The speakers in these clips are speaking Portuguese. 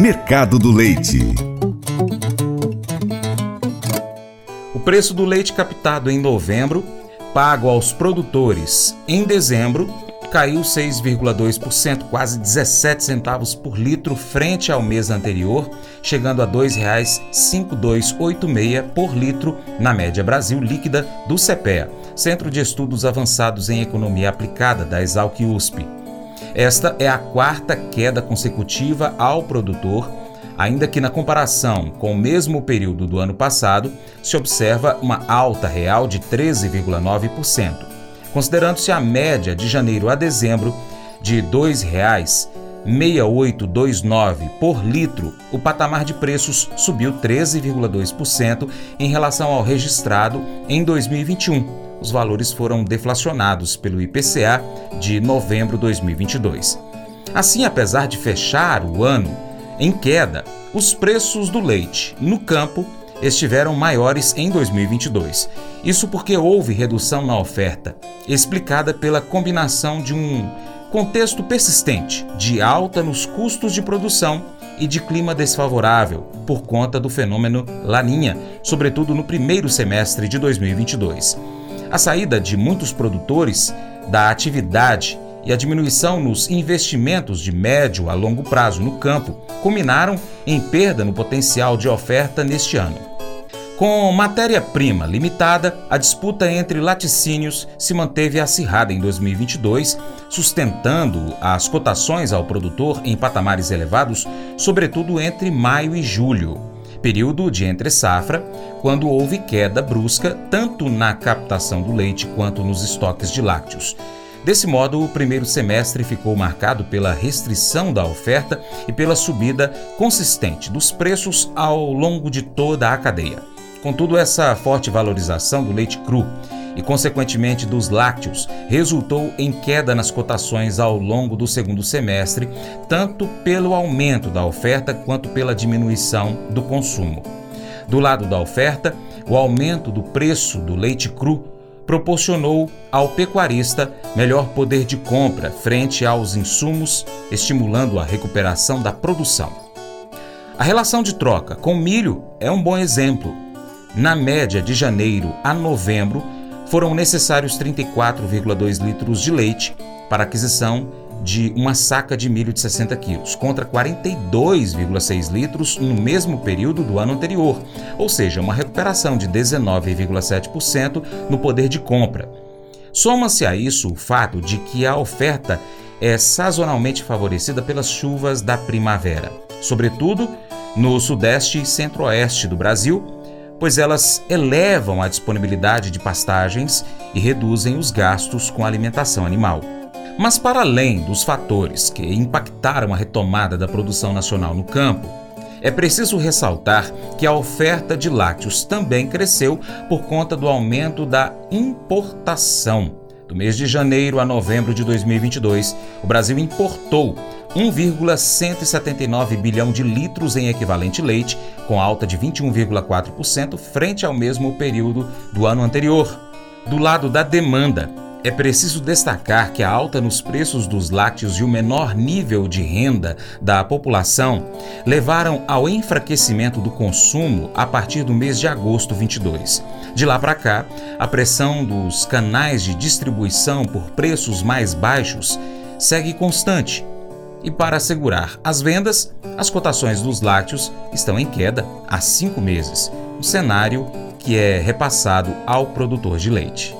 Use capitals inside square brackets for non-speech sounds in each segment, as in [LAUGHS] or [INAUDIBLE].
Mercado do Leite. O preço do leite captado em novembro, pago aos produtores em dezembro, caiu 6,2%, quase 17 centavos por litro frente ao mês anterior, chegando a R$ 2,5286 por litro na média Brasil líquida do CPEA, Centro de Estudos Avançados em Economia Aplicada da Exalc USP. Esta é a quarta queda consecutiva ao produtor, ainda que na comparação com o mesmo período do ano passado se observa uma alta real de 13,9%. Considerando-se a média de janeiro a dezembro de R$ 2,6829 por litro, o patamar de preços subiu 13,2% em relação ao registrado em 2021 os valores foram deflacionados pelo IPCA de novembro de 2022. Assim, apesar de fechar o ano em queda, os preços do leite no campo estiveram maiores em 2022. Isso porque houve redução na oferta, explicada pela combinação de um contexto persistente de alta nos custos de produção e de clima desfavorável por conta do fenômeno Laninha, sobretudo no primeiro semestre de 2022. A saída de muitos produtores da atividade e a diminuição nos investimentos de médio a longo prazo no campo culminaram em perda no potencial de oferta neste ano. Com matéria-prima limitada, a disputa entre laticínios se manteve acirrada em 2022, sustentando as cotações ao produtor em patamares elevados, sobretudo entre maio e julho período de entre-safra, quando houve queda brusca tanto na captação do leite quanto nos estoques de lácteos. Desse modo, o primeiro semestre ficou marcado pela restrição da oferta e pela subida consistente dos preços ao longo de toda a cadeia. Contudo, essa forte valorização do leite cru e, consequentemente, dos lácteos, resultou em queda nas cotações ao longo do segundo semestre, tanto pelo aumento da oferta quanto pela diminuição do consumo. Do lado da oferta, o aumento do preço do leite cru proporcionou ao pecuarista melhor poder de compra frente aos insumos, estimulando a recuperação da produção. A relação de troca com milho é um bom exemplo. Na média de janeiro a novembro, foram necessários 34,2 litros de leite para aquisição de uma saca de milho de 60 quilos, contra 42,6 litros no mesmo período do ano anterior, ou seja, uma recuperação de 19,7% no poder de compra. Soma-se a isso o fato de que a oferta é sazonalmente favorecida pelas chuvas da primavera, sobretudo no sudeste e centro-oeste do Brasil, pois elas elevam a disponibilidade de pastagens e reduzem os gastos com a alimentação animal. Mas, para além dos fatores que impactaram a retomada da produção nacional no campo, é preciso ressaltar que a oferta de lácteos também cresceu por conta do aumento da importação. Do mês de janeiro a novembro de 2022, o Brasil importou 1,179 bilhão de litros em equivalente leite, com alta de 21,4% frente ao mesmo período do ano anterior. Do lado da demanda, é preciso destacar que a alta nos preços dos lácteos e o menor nível de renda da população levaram ao enfraquecimento do consumo a partir do mês de agosto 22. De lá para cá, a pressão dos canais de distribuição por preços mais baixos segue constante e para assegurar as vendas, as cotações dos lácteos estão em queda há cinco meses, um cenário que é repassado ao produtor de leite.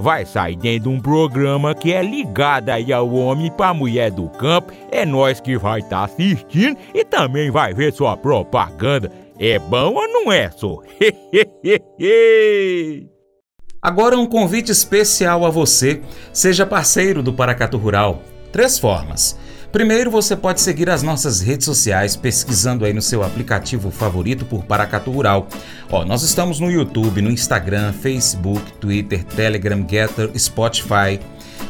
vai sair dentro de um programa que é ligado aí ao homem para mulher do campo. É nós que vai estar tá assistindo e também vai ver sua propaganda. É bom ou não é, só? [LAUGHS] Agora um convite especial a você. Seja parceiro do Paracatu Rural. Três formas. Primeiro, você pode seguir as nossas redes sociais pesquisando aí no seu aplicativo favorito por Paracatu Rural. Ó, nós estamos no YouTube, no Instagram, Facebook, Twitter, Telegram, Getter, Spotify,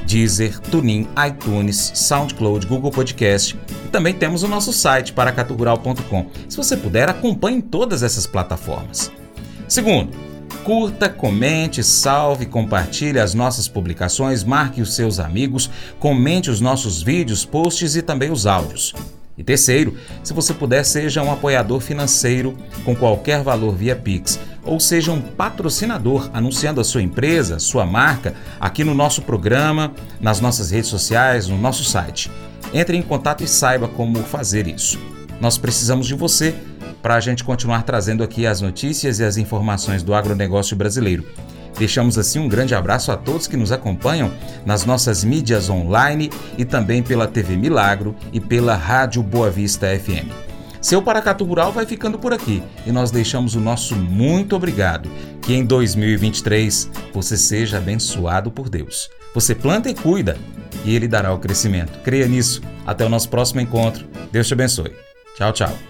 Deezer, TuneIn, iTunes, SoundCloud, Google Podcast e também temos o nosso site paracaturural.com. Se você puder, acompanhe todas essas plataformas. Segundo, Curta, comente, salve, compartilhe as nossas publicações, marque os seus amigos, comente os nossos vídeos, posts e também os áudios. E terceiro, se você puder, seja um apoiador financeiro com qualquer valor via Pix, ou seja um patrocinador anunciando a sua empresa, sua marca, aqui no nosso programa, nas nossas redes sociais, no nosso site. Entre em contato e saiba como fazer isso. Nós precisamos de você para a gente continuar trazendo aqui as notícias e as informações do agronegócio brasileiro. Deixamos assim um grande abraço a todos que nos acompanham nas nossas mídias online e também pela TV Milagro e pela Rádio Boa Vista FM. Seu Paracatu Rural vai ficando por aqui e nós deixamos o nosso muito obrigado. Que em 2023 você seja abençoado por Deus. Você planta e cuida e Ele dará o crescimento. Creia nisso. Até o nosso próximo encontro. Deus te abençoe. Tchau, tchau.